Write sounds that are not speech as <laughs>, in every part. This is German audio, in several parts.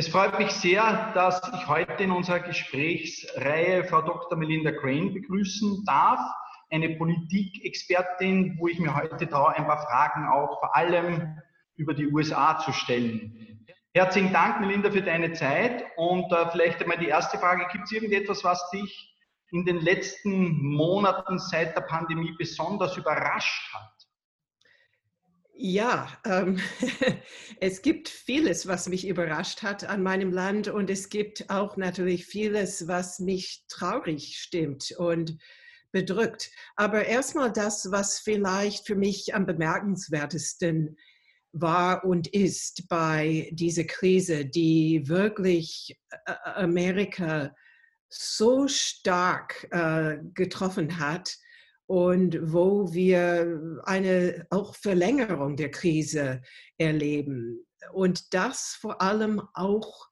Es freut mich sehr, dass ich heute in unserer Gesprächsreihe Frau Dr. Melinda Crane begrüßen darf, eine Politikexpertin, wo ich mir heute traue, ein paar Fragen auch vor allem über die USA zu stellen. Herzlichen Dank, Melinda, für deine Zeit. Und äh, vielleicht einmal die erste Frage, gibt es irgendetwas, was dich in den letzten Monaten seit der Pandemie besonders überrascht hat? Ja, ähm, <laughs> es gibt vieles, was mich überrascht hat an meinem Land und es gibt auch natürlich vieles, was mich traurig stimmt und bedrückt. Aber erstmal das, was vielleicht für mich am bemerkenswertesten war und ist bei dieser Krise, die wirklich äh, Amerika so stark äh, getroffen hat und wo wir eine auch Verlängerung der Krise erleben. Und das vor allem auch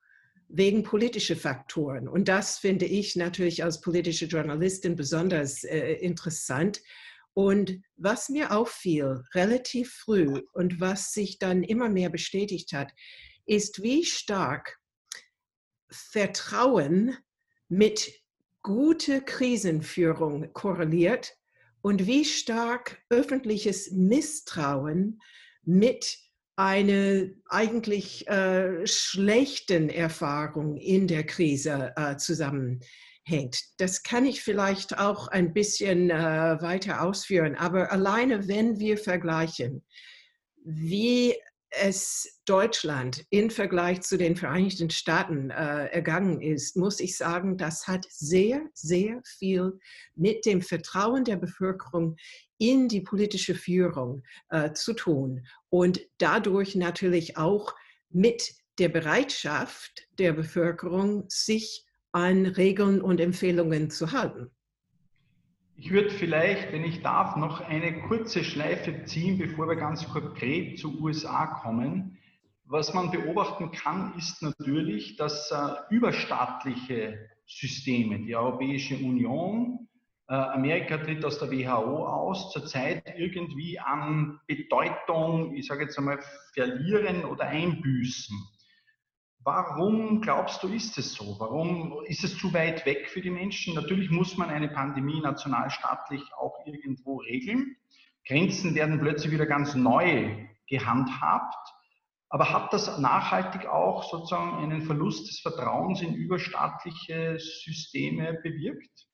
wegen politischer Faktoren. Und das finde ich natürlich als politische Journalistin besonders äh, interessant. Und was mir auffiel relativ früh und was sich dann immer mehr bestätigt hat, ist, wie stark Vertrauen mit guter Krisenführung korreliert und wie stark öffentliches Misstrauen mit einer eigentlich äh, schlechten Erfahrung in der Krise äh, zusammenhängt. Das kann ich vielleicht auch ein bisschen äh, weiter ausführen, aber alleine wenn wir vergleichen, wie es Deutschland im Vergleich zu den Vereinigten Staaten äh, ergangen ist, muss ich sagen, das hat sehr, sehr viel mit dem Vertrauen der Bevölkerung in die politische Führung äh, zu tun und dadurch natürlich auch mit der Bereitschaft der Bevölkerung, sich an Regeln und Empfehlungen zu halten. Ich würde vielleicht, wenn ich darf, noch eine kurze Schleife ziehen, bevor wir ganz konkret zu USA kommen. Was man beobachten kann, ist natürlich, dass äh, überstaatliche Systeme, die Europäische Union, äh, Amerika tritt aus der WHO aus, zurzeit irgendwie an Bedeutung, ich sage jetzt einmal, verlieren oder einbüßen. Warum glaubst du, ist es so? Warum ist es zu weit weg für die Menschen? Natürlich muss man eine Pandemie nationalstaatlich auch irgendwo regeln. Grenzen werden plötzlich wieder ganz neu gehandhabt. Aber hat das nachhaltig auch sozusagen einen Verlust des Vertrauens in überstaatliche Systeme bewirkt?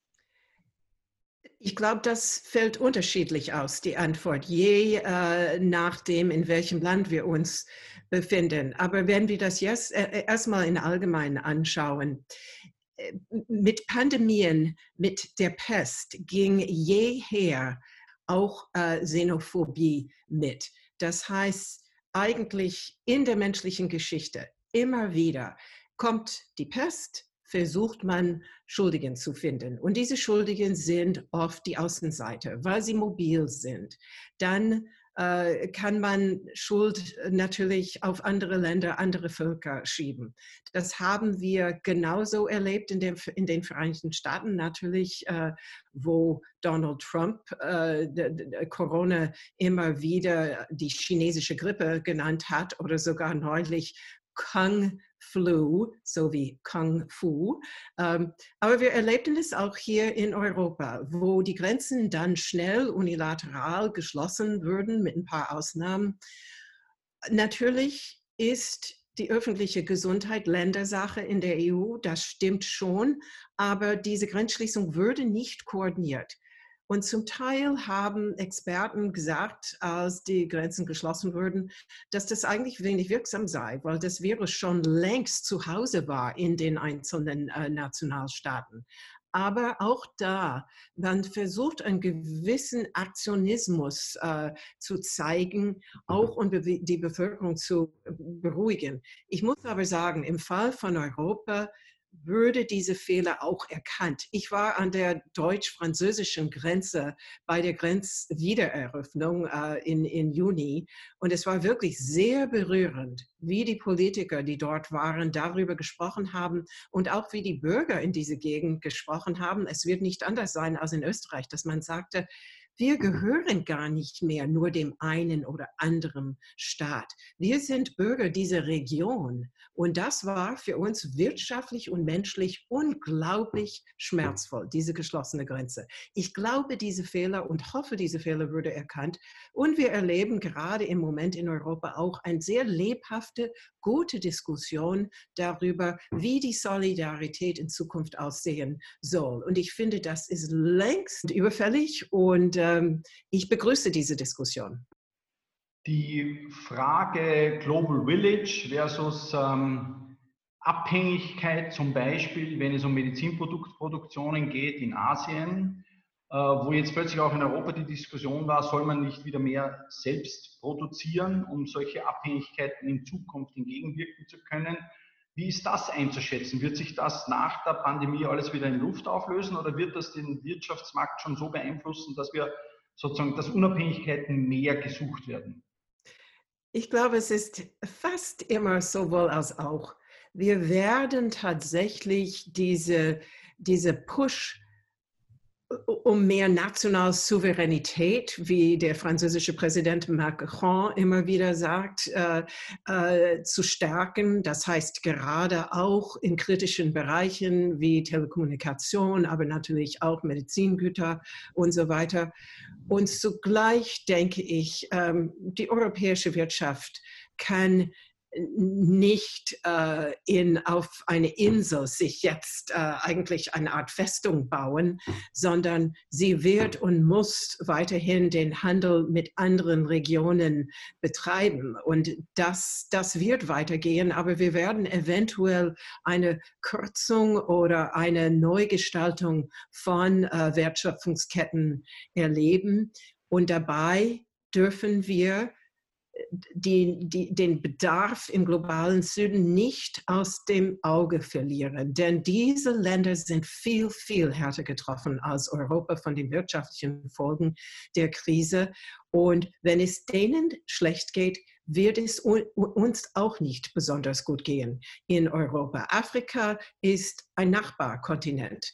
Ich glaube, das fällt unterschiedlich aus, die Antwort, je äh, nachdem, in welchem Land wir uns befinden. Aber wenn wir das jetzt äh, äh erstmal in allgemein anschauen, äh, mit Pandemien, mit der Pest ging jeher auch äh, Xenophobie mit. Das heißt, eigentlich in der menschlichen Geschichte immer wieder kommt die Pest, versucht man, Schuldigen zu finden. Und diese Schuldigen sind oft die Außenseite, weil sie mobil sind. Dann äh, kann man Schuld natürlich auf andere Länder, andere Völker schieben. Das haben wir genauso erlebt in, dem, in den Vereinigten Staaten natürlich, äh, wo Donald Trump äh, Corona immer wieder die chinesische Grippe genannt hat oder sogar neulich Kung Flu, so wie Kung Fu. Ähm, aber wir erlebten es auch hier in Europa, wo die Grenzen dann schnell unilateral geschlossen wurden, mit ein paar Ausnahmen. Natürlich ist die öffentliche Gesundheit Ländersache in der EU, das stimmt schon, aber diese Grenzschließung würde nicht koordiniert. Und zum Teil haben Experten gesagt, als die Grenzen geschlossen wurden, dass das eigentlich wenig wirksam sei, weil das Virus schon längst zu Hause war in den einzelnen äh, Nationalstaaten. Aber auch da, man versucht einen gewissen Aktionismus äh, zu zeigen, auch um die Bevölkerung zu beruhigen. Ich muss aber sagen, im Fall von Europa würde diese Fehler auch erkannt. Ich war an der deutsch-französischen Grenze bei der Grenzwiedereröffnung äh, in, in Juni und es war wirklich sehr berührend, wie die Politiker, die dort waren, darüber gesprochen haben und auch wie die Bürger in dieser Gegend gesprochen haben. Es wird nicht anders sein als in Österreich, dass man sagte, wir gehören gar nicht mehr nur dem einen oder anderen Staat. Wir sind Bürger dieser Region. Und das war für uns wirtschaftlich und menschlich unglaublich schmerzvoll, diese geschlossene Grenze. Ich glaube, diese Fehler und hoffe, diese Fehler würde erkannt. Und wir erleben gerade im Moment in Europa auch eine sehr lebhafte, gute Diskussion darüber, wie die Solidarität in Zukunft aussehen soll. Und ich finde, das ist längst überfällig und ähm, ich begrüße diese Diskussion. Die Frage Global Village versus ähm, Abhängigkeit zum Beispiel, wenn es um Medizinproduktproduktionen geht in Asien, äh, wo jetzt plötzlich auch in Europa die Diskussion war, soll man nicht wieder mehr selbst produzieren, um solche Abhängigkeiten in Zukunft entgegenwirken zu können. Wie ist das einzuschätzen? Wird sich das nach der Pandemie alles wieder in Luft auflösen oder wird das den Wirtschaftsmarkt schon so beeinflussen, dass wir sozusagen, dass Unabhängigkeiten mehr gesucht werden? Ich glaube, es ist fast immer sowohl als auch. Wir werden tatsächlich diese, diese Push um mehr nationale Souveränität, wie der französische Präsident Macron immer wieder sagt, äh, äh, zu stärken. Das heißt gerade auch in kritischen Bereichen wie Telekommunikation, aber natürlich auch Medizingüter und so weiter. Und zugleich denke ich, ähm, die europäische Wirtschaft kann nicht äh, in, auf eine Insel sich jetzt äh, eigentlich eine Art Festung bauen, sondern sie wird und muss weiterhin den Handel mit anderen Regionen betreiben. Und das, das wird weitergehen, aber wir werden eventuell eine Kürzung oder eine Neugestaltung von äh, Wertschöpfungsketten erleben. Und dabei dürfen wir die, die, den Bedarf im globalen Süden nicht aus dem Auge verlieren. Denn diese Länder sind viel, viel härter getroffen als Europa von den wirtschaftlichen Folgen der Krise. Und wenn es denen schlecht geht, wird es uns auch nicht besonders gut gehen in Europa. Afrika ist ein Nachbarkontinent.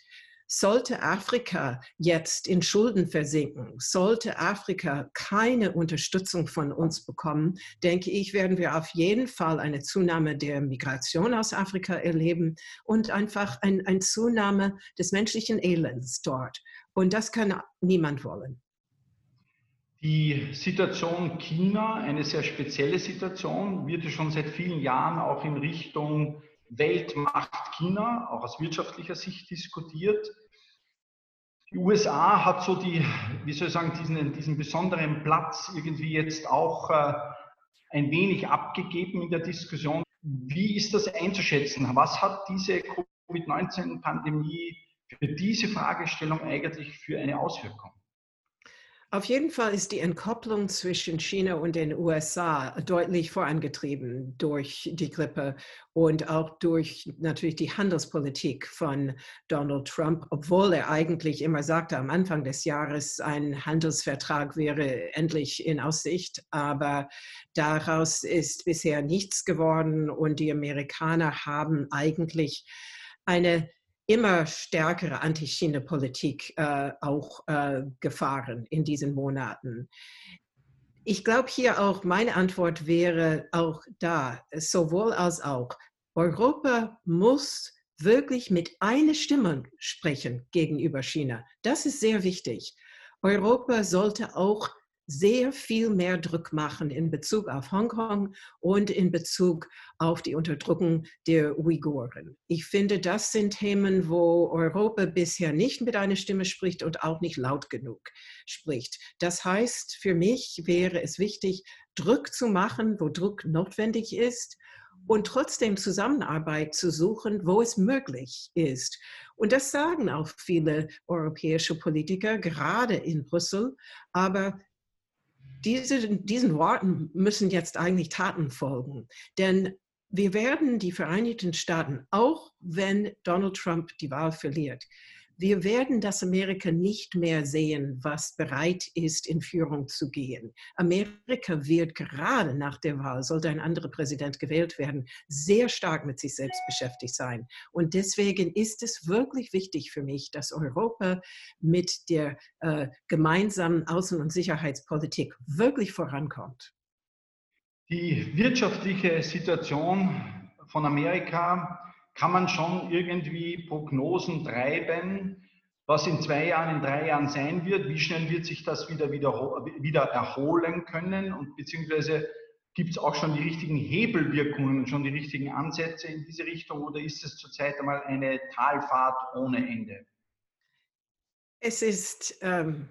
Sollte Afrika jetzt in Schulden versinken, sollte Afrika keine Unterstützung von uns bekommen, denke ich, werden wir auf jeden Fall eine Zunahme der Migration aus Afrika erleben und einfach ein, ein Zunahme des menschlichen Elends dort. Und das kann niemand wollen. Die Situation China, eine sehr spezielle Situation, wird schon seit vielen Jahren auch in Richtung Weltmacht China, auch aus wirtschaftlicher Sicht diskutiert. Die USA hat so die, wie soll ich sagen, diesen, diesen besonderen Platz irgendwie jetzt auch äh, ein wenig abgegeben in der Diskussion. Wie ist das einzuschätzen? Was hat diese Covid-19-Pandemie für diese Fragestellung eigentlich für eine Auswirkung? Auf jeden Fall ist die Entkopplung zwischen China und den USA deutlich vorangetrieben durch die Grippe und auch durch natürlich die Handelspolitik von Donald Trump, obwohl er eigentlich immer sagte, am Anfang des Jahres ein Handelsvertrag wäre endlich in Aussicht. Aber daraus ist bisher nichts geworden und die Amerikaner haben eigentlich eine immer stärkere Anti-China-Politik äh, auch äh, gefahren in diesen Monaten. Ich glaube hier auch, meine Antwort wäre auch da, sowohl als auch. Europa muss wirklich mit einer Stimme sprechen gegenüber China. Das ist sehr wichtig. Europa sollte auch sehr viel mehr Druck machen in Bezug auf Hongkong und in Bezug auf die Unterdrückung der Uiguren. Ich finde, das sind Themen, wo Europa bisher nicht mit einer Stimme spricht und auch nicht laut genug spricht. Das heißt, für mich wäre es wichtig, Druck zu machen, wo Druck notwendig ist und trotzdem Zusammenarbeit zu suchen, wo es möglich ist. Und das sagen auch viele europäische Politiker, gerade in Brüssel. Aber diese, diesen Worten müssen jetzt eigentlich Taten folgen. Denn wir werden die Vereinigten Staaten, auch wenn Donald Trump die Wahl verliert, wir werden das Amerika nicht mehr sehen, was bereit ist, in Führung zu gehen. Amerika wird gerade nach der Wahl, sollte ein anderer Präsident gewählt werden, sehr stark mit sich selbst beschäftigt sein. Und deswegen ist es wirklich wichtig für mich, dass Europa mit der äh, gemeinsamen Außen- und Sicherheitspolitik wirklich vorankommt. Die wirtschaftliche Situation von Amerika kann man schon irgendwie Prognosen treiben, was in zwei Jahren, in drei Jahren sein wird, wie schnell wird sich das wieder, wieder, wieder erholen können und beziehungsweise gibt es auch schon die richtigen Hebelwirkungen, schon die richtigen Ansätze in diese Richtung oder ist es zurzeit einmal eine Talfahrt ohne Ende? Es ist, ähm,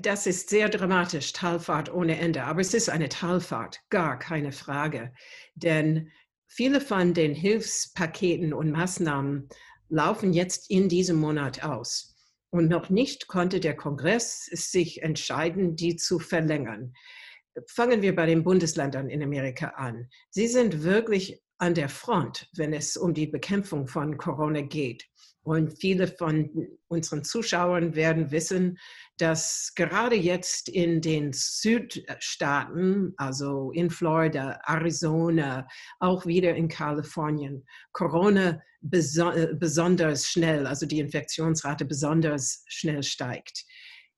das ist sehr dramatisch, Talfahrt ohne Ende, aber es ist eine Talfahrt, gar keine Frage. Denn Viele von den Hilfspaketen und Maßnahmen laufen jetzt in diesem Monat aus. Und noch nicht konnte der Kongress sich entscheiden, die zu verlängern. Fangen wir bei den Bundesländern in Amerika an. Sie sind wirklich an der Front, wenn es um die Bekämpfung von Corona geht. Und viele von unseren Zuschauern werden wissen, dass gerade jetzt in den Südstaaten, also in Florida, Arizona, auch wieder in Kalifornien, Corona besonders schnell, also die Infektionsrate besonders schnell steigt.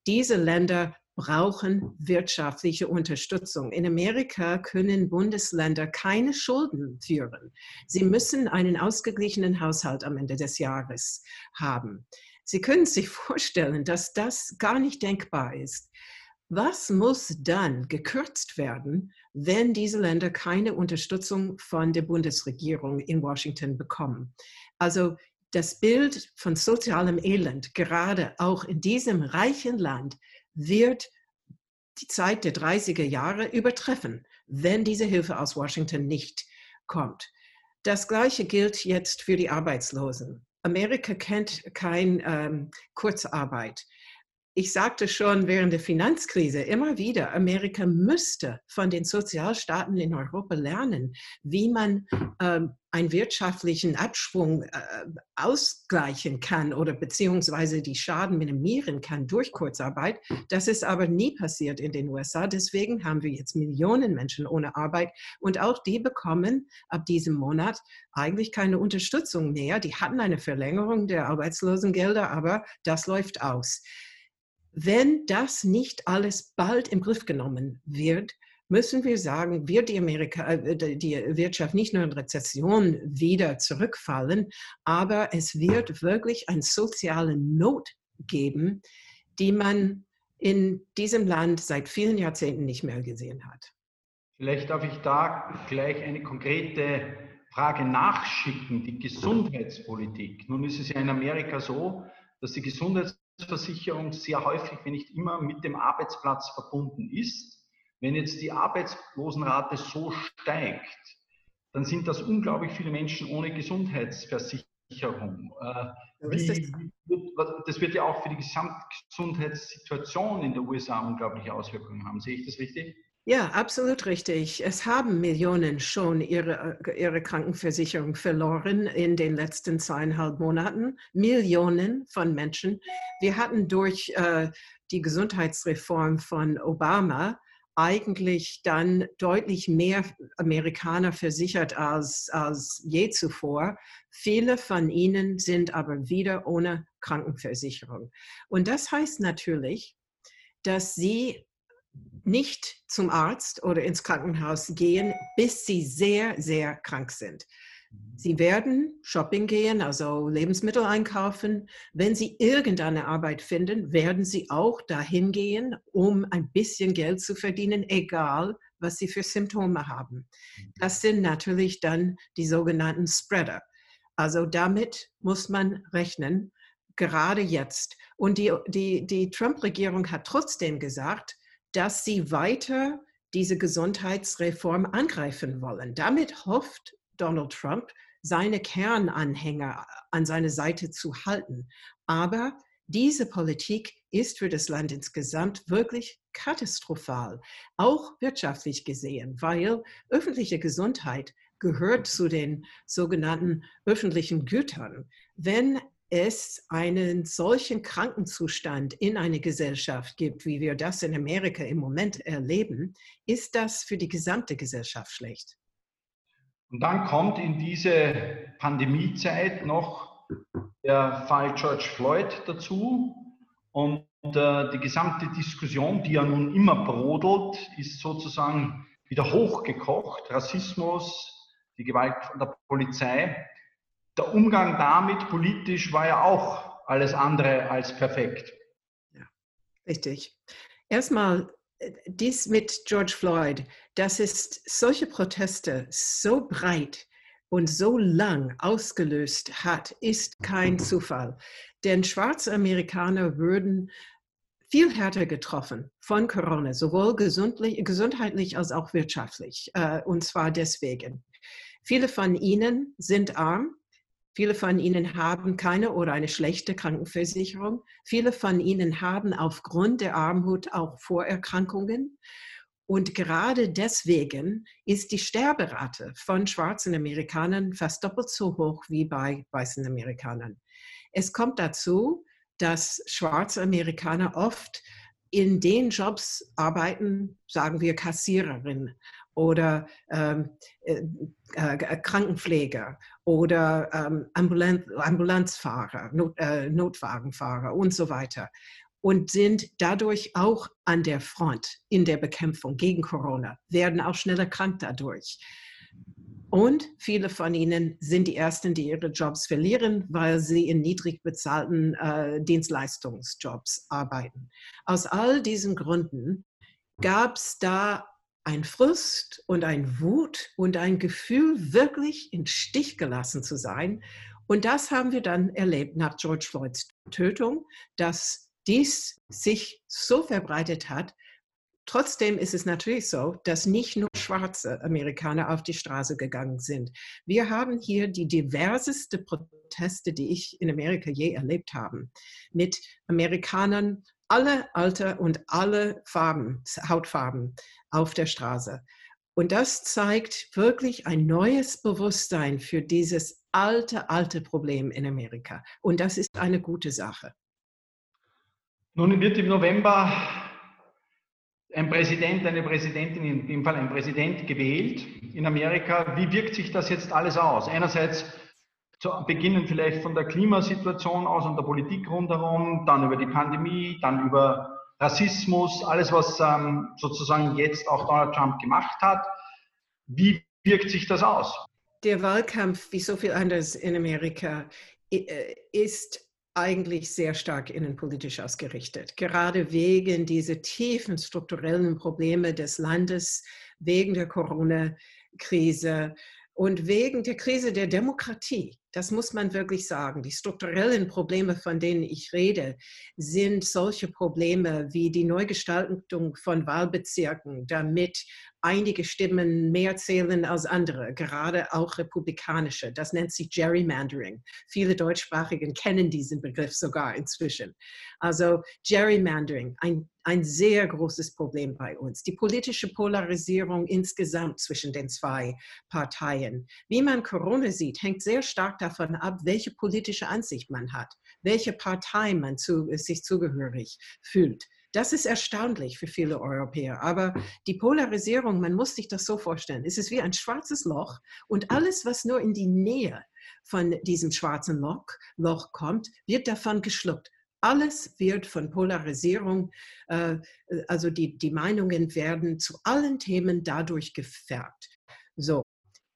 Diese Länder brauchen wirtschaftliche Unterstützung. In Amerika können Bundesländer keine Schulden führen. Sie müssen einen ausgeglichenen Haushalt am Ende des Jahres haben. Sie können sich <laughs> vorstellen, dass das gar nicht denkbar ist. Was muss dann gekürzt werden, wenn diese Länder keine Unterstützung von der Bundesregierung in Washington bekommen? Also das Bild von sozialem Elend, gerade auch in diesem reichen Land, wird die Zeit der 30er Jahre übertreffen, wenn diese Hilfe aus Washington nicht kommt. Das Gleiche gilt jetzt für die Arbeitslosen. Amerika kennt keine ähm, Kurzarbeit ich sagte schon während der Finanzkrise immer wieder, Amerika müsste von den Sozialstaaten in Europa lernen, wie man ähm, einen wirtschaftlichen Abschwung äh, ausgleichen kann oder beziehungsweise die Schaden minimieren kann durch Kurzarbeit. Das ist aber nie passiert in den USA. Deswegen haben wir jetzt Millionen Menschen ohne Arbeit und auch die bekommen ab diesem Monat eigentlich keine Unterstützung mehr. Die hatten eine Verlängerung der Arbeitslosengelder, aber das läuft aus. Wenn das nicht alles bald im Griff genommen wird, müssen wir sagen, wird die, Amerika, äh, die Wirtschaft nicht nur in Rezession wieder zurückfallen, aber es wird wirklich eine soziale Not geben, die man in diesem Land seit vielen Jahrzehnten nicht mehr gesehen hat. Vielleicht darf ich da gleich eine konkrete Frage nachschicken, die Gesundheitspolitik. Nun ist es ja in Amerika so, dass die Gesundheitspolitik Versicherung sehr häufig, wenn nicht immer, mit dem Arbeitsplatz verbunden ist. Wenn jetzt die Arbeitslosenrate so steigt, dann sind das unglaublich viele Menschen ohne Gesundheitsversicherung. Äh, wie, das wird ja auch für die Gesamtgesundheitssituation in den USA unglaubliche Auswirkungen haben. Sehe ich das richtig? Ja, absolut richtig. Es haben Millionen schon ihre, ihre Krankenversicherung verloren in den letzten zweieinhalb Monaten. Millionen von Menschen. Wir hatten durch äh, die Gesundheitsreform von Obama eigentlich dann deutlich mehr Amerikaner versichert als, als je zuvor. Viele von ihnen sind aber wieder ohne Krankenversicherung. Und das heißt natürlich, dass sie nicht zum Arzt oder ins Krankenhaus gehen, bis sie sehr, sehr krank sind. Mhm. Sie werden Shopping gehen, also Lebensmittel einkaufen. Wenn Sie irgendeine Arbeit finden, werden Sie auch dahin gehen, um ein bisschen Geld zu verdienen, egal was Sie für Symptome haben. Mhm. Das sind natürlich dann die sogenannten Spreader. Also damit muss man rechnen, gerade jetzt. Und die, die, die Trump-Regierung hat trotzdem gesagt, dass sie weiter diese Gesundheitsreform angreifen wollen. Damit hofft Donald Trump, seine Kernanhänger an seine Seite zu halten. Aber diese Politik ist für das Land insgesamt wirklich katastrophal, auch wirtschaftlich gesehen, weil öffentliche Gesundheit gehört zu den sogenannten öffentlichen Gütern. Wenn es einen solchen Krankenzustand in einer Gesellschaft gibt, wie wir das in Amerika im Moment erleben, ist das für die gesamte Gesellschaft schlecht. Und dann kommt in diese Pandemiezeit noch der Fall George Floyd dazu und äh, die gesamte Diskussion, die ja nun immer brodelt, ist sozusagen wieder hochgekocht. Rassismus, die Gewalt von der Polizei. Der Umgang damit politisch war ja auch alles andere als perfekt. Ja, richtig. Erstmal dies mit George Floyd, dass es solche Proteste so breit und so lang ausgelöst hat, ist kein Zufall. Denn schwarze Amerikaner würden viel härter getroffen von Corona, sowohl gesundheitlich als auch wirtschaftlich. Äh, und zwar deswegen. Viele von ihnen sind arm, Viele von ihnen haben keine oder eine schlechte Krankenversicherung. Viele von ihnen haben aufgrund der Armut auch Vorerkrankungen. Und gerade deswegen ist die Sterberate von schwarzen Amerikanern fast doppelt so hoch wie bei weißen Amerikanern. Es kommt dazu, dass schwarze Amerikaner oft in den Jobs arbeiten, sagen wir Kassiererin oder ähm, äh, äh, Krankenpfleger oder ähm, Ambulanz, Ambulanzfahrer, Not, äh, Notwagenfahrer und so weiter und sind dadurch auch an der Front in der Bekämpfung gegen Corona, werden auch schneller krank dadurch. Und viele von ihnen sind die Ersten, die ihre Jobs verlieren, weil sie in niedrig bezahlten äh, Dienstleistungsjobs arbeiten. Aus all diesen Gründen gab es da ein Frust und ein Wut und ein Gefühl, wirklich in Stich gelassen zu sein. Und das haben wir dann erlebt nach George Floyds Tötung, dass dies sich so verbreitet hat. Trotzdem ist es natürlich so, dass nicht nur schwarze Amerikaner auf die Straße gegangen sind. Wir haben hier die diverseste Proteste, die ich in Amerika je erlebt habe, mit Amerikanern alle Alter und alle Farben, Hautfarben auf der Straße. Und das zeigt wirklich ein neues Bewusstsein für dieses alte, alte Problem in Amerika. Und das ist eine gute Sache. Nun wird im November ein Präsident, eine Präsidentin, in dem Fall ein Präsident gewählt in Amerika. Wie wirkt sich das jetzt alles aus? Einerseits zu beginnen vielleicht von der Klimasituation aus und der Politik rundherum, dann über die Pandemie, dann über Rassismus, alles, was ähm, sozusagen jetzt auch Donald Trump gemacht hat. Wie wirkt sich das aus? Der Wahlkampf, wie so viel anderes in Amerika, äh, ist eigentlich sehr stark innenpolitisch ausgerichtet, gerade wegen dieser tiefen strukturellen Probleme des Landes, wegen der Corona-Krise und wegen der Krise der Demokratie. Das muss man wirklich sagen. Die strukturellen Probleme, von denen ich rede, sind solche Probleme wie die Neugestaltung von Wahlbezirken, damit einige Stimmen mehr zählen als andere, gerade auch republikanische. Das nennt sich Gerrymandering. Viele Deutschsprachigen kennen diesen Begriff sogar inzwischen. Also Gerrymandering, ein, ein sehr großes Problem bei uns. Die politische Polarisierung insgesamt zwischen den zwei Parteien. Wie man Corona sieht, hängt sehr stark davon ab, welche politische Ansicht man hat, welche Partei man zu, sich zugehörig fühlt. Das ist erstaunlich für viele Europäer. Aber die Polarisierung, man muss sich das so vorstellen, es ist wie ein schwarzes Loch und alles, was nur in die Nähe von diesem schwarzen Loch, Loch kommt, wird davon geschluckt. Alles wird von Polarisierung, äh, also die, die Meinungen werden zu allen Themen dadurch gefärbt. So,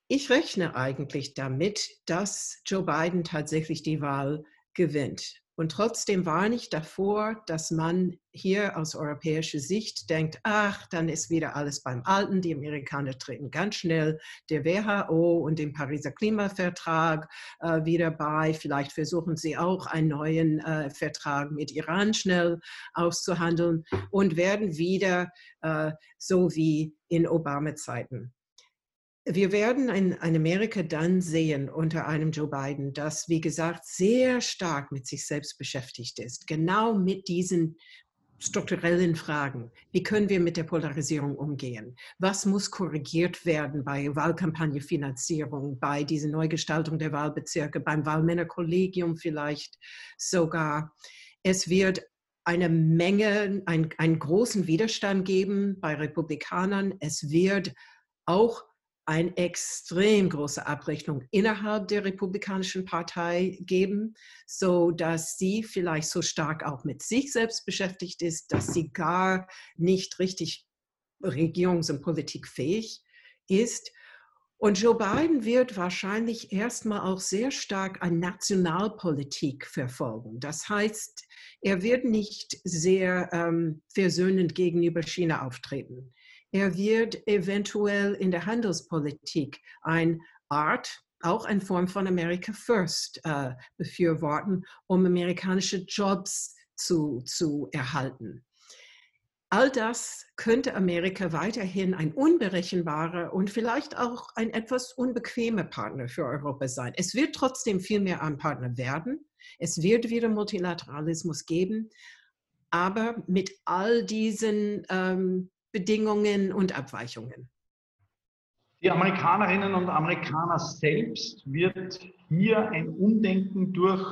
ich rechne eigentlich damit, dass Joe Biden tatsächlich die Wahl gewinnt. Und trotzdem warne ich davor, dass man hier aus europäischer Sicht denkt, ach, dann ist wieder alles beim Alten. Die Amerikaner treten ganz schnell der WHO und dem Pariser Klimavertrag äh, wieder bei. Vielleicht versuchen sie auch einen neuen äh, Vertrag mit Iran schnell auszuhandeln und werden wieder äh, so wie in Obama-Zeiten wir werden ein, ein, Amerika dann sehen unter einem Joe Biden, das, wie gesagt, sehr stark mit sich selbst beschäftigt ist. Genau mit diesen strukturellen Fragen. Wie können wir mit der Polarisierung umgehen? Was muss korrigiert werden bei Wahlkampagnenfinanzierung, bei dieser Neugestaltung der Wahlbezirke, beim Wahlmännerkollegium vielleicht sogar? Es wird eine Menge, ein, einen großen Widerstand geben bei Republikanern. Es wird auch eine extrem große Abrechnung innerhalb der Republikanischen Partei geben, so dass sie vielleicht so stark auch mit sich selbst beschäftigt ist, dass sie gar nicht richtig regierungs- und politikfähig ist. Und Joe Biden wird wahrscheinlich erstmal auch sehr stark eine Nationalpolitik verfolgen. Das heißt, er wird nicht sehr ähm, versöhnend gegenüber China auftreten. Er wird eventuell in der Handelspolitik eine Art, auch eine Form von America First äh, befürworten, um amerikanische Jobs zu, zu erhalten. All das könnte Amerika weiterhin ein unberechenbarer und vielleicht auch ein etwas unbequemer Partner für Europa sein. Es wird trotzdem viel mehr ein Partner werden. Es wird wieder Multilateralismus geben, aber mit all diesen ähm, Bedingungen und Abweichungen. Die Amerikanerinnen und Amerikaner selbst wird hier ein Umdenken durch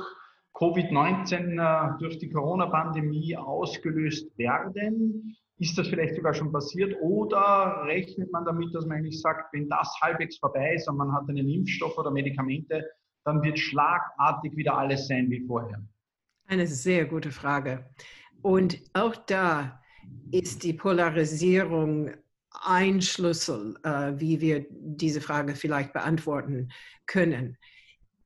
Covid-19, äh, durch die Corona-Pandemie ausgelöst werden. Ist das vielleicht sogar schon passiert? Oder rechnet man damit, dass man eigentlich sagt, wenn das halbwegs vorbei ist und man hat einen Impfstoff oder Medikamente, dann wird schlagartig wieder alles sein wie vorher? Eine sehr gute Frage. Und auch da ist die Polarisierung ein Schlüssel, äh, wie wir diese Frage vielleicht beantworten können.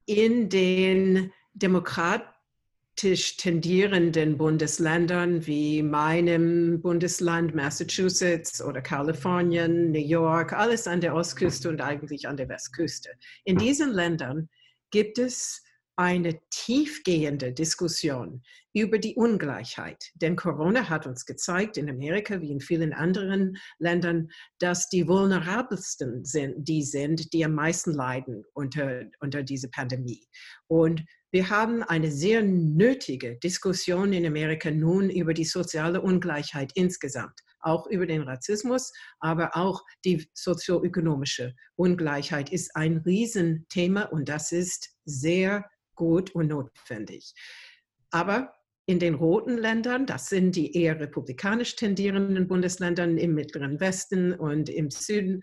In den demokratisch tendierenden Bundesländern wie meinem Bundesland Massachusetts oder Kalifornien, New York, alles an der Ostküste und eigentlich an der Westküste. In diesen Ländern gibt es eine tiefgehende Diskussion über die Ungleichheit. Denn Corona hat uns gezeigt, in Amerika wie in vielen anderen Ländern, dass die vulnerabelsten sind, die sind, die am meisten leiden unter, unter dieser Pandemie. Und wir haben eine sehr nötige Diskussion in Amerika nun über die soziale Ungleichheit insgesamt, auch über den Rassismus, aber auch die sozioökonomische Ungleichheit ist ein Riesenthema und das ist sehr gut und notwendig. Aber in den roten Ländern, das sind die eher republikanisch tendierenden Bundesländern im Mittleren Westen und im Süden,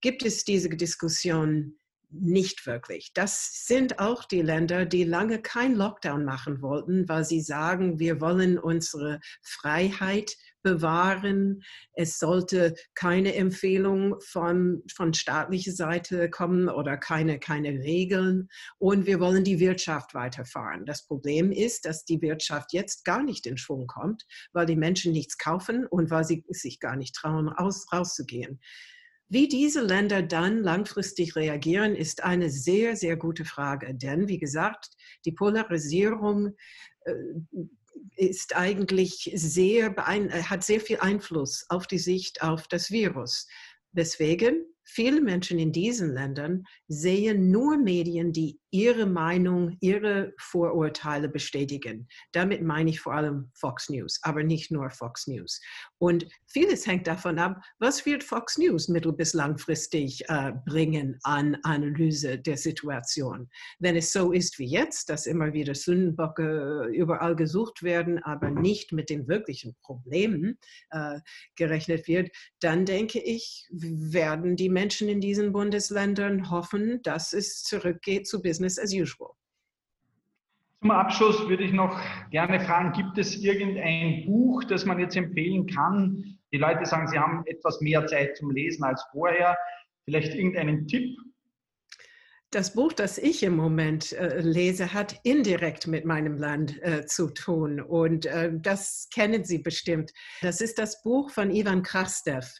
gibt es diese Diskussion nicht wirklich. Das sind auch die Länder, die lange kein Lockdown machen wollten, weil sie sagen, wir wollen unsere Freiheit bewahren. Es sollte keine Empfehlung von, von staatlicher Seite kommen oder keine, keine Regeln. Und wir wollen die Wirtschaft weiterfahren. Das Problem ist, dass die Wirtschaft jetzt gar nicht in Schwung kommt, weil die Menschen nichts kaufen und weil sie sich gar nicht trauen, aus, rauszugehen. Wie diese Länder dann langfristig reagieren, ist eine sehr, sehr gute Frage. Denn, wie gesagt, die Polarisierung äh, ist eigentlich sehr, hat sehr viel Einfluss auf die Sicht auf das Virus. Deswegen Viele Menschen in diesen Ländern sehen nur Medien, die ihre Meinung, ihre Vorurteile bestätigen. Damit meine ich vor allem Fox News, aber nicht nur Fox News. Und vieles hängt davon ab, was wird Fox News mittel- bis langfristig äh, bringen an Analyse der Situation. Wenn es so ist wie jetzt, dass immer wieder Sündenbocke überall gesucht werden, aber nicht mit den wirklichen Problemen äh, gerechnet wird, dann denke ich, werden die Menschen in diesen Bundesländern hoffen, dass es zurückgeht zu Business as usual. Zum Abschluss würde ich noch gerne fragen, gibt es irgendein Buch, das man jetzt empfehlen kann? Die Leute sagen, sie haben etwas mehr Zeit zum Lesen als vorher. Vielleicht irgendeinen Tipp? Das Buch, das ich im Moment äh, lese, hat indirekt mit meinem Land äh, zu tun und äh, das kennen Sie bestimmt. Das ist das Buch von Ivan Krastev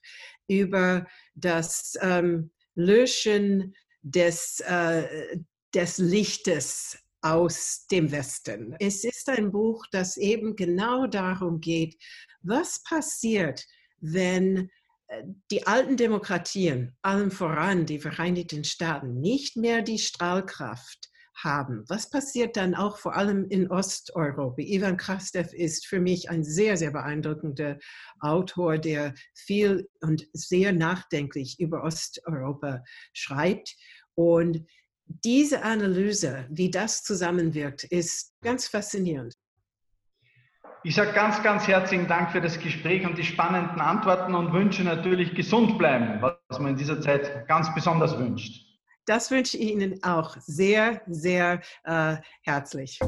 über das ähm, Löschen des, äh, des Lichtes aus dem Westen. Es ist ein Buch, das eben genau darum geht, was passiert, wenn äh, die alten Demokratien, allem voran die Vereinigten Staaten, nicht mehr die Strahlkraft haben. Was passiert dann auch vor allem in Osteuropa? Ivan Krastev ist für mich ein sehr, sehr beeindruckender Autor, der viel und sehr nachdenklich über Osteuropa schreibt. Und diese Analyse, wie das zusammenwirkt, ist ganz faszinierend. Ich sage ganz, ganz herzlichen Dank für das Gespräch und die spannenden Antworten und wünsche natürlich gesund bleiben, was man in dieser Zeit ganz besonders wünscht. Das wünsche ich Ihnen auch sehr, sehr äh, herzlich.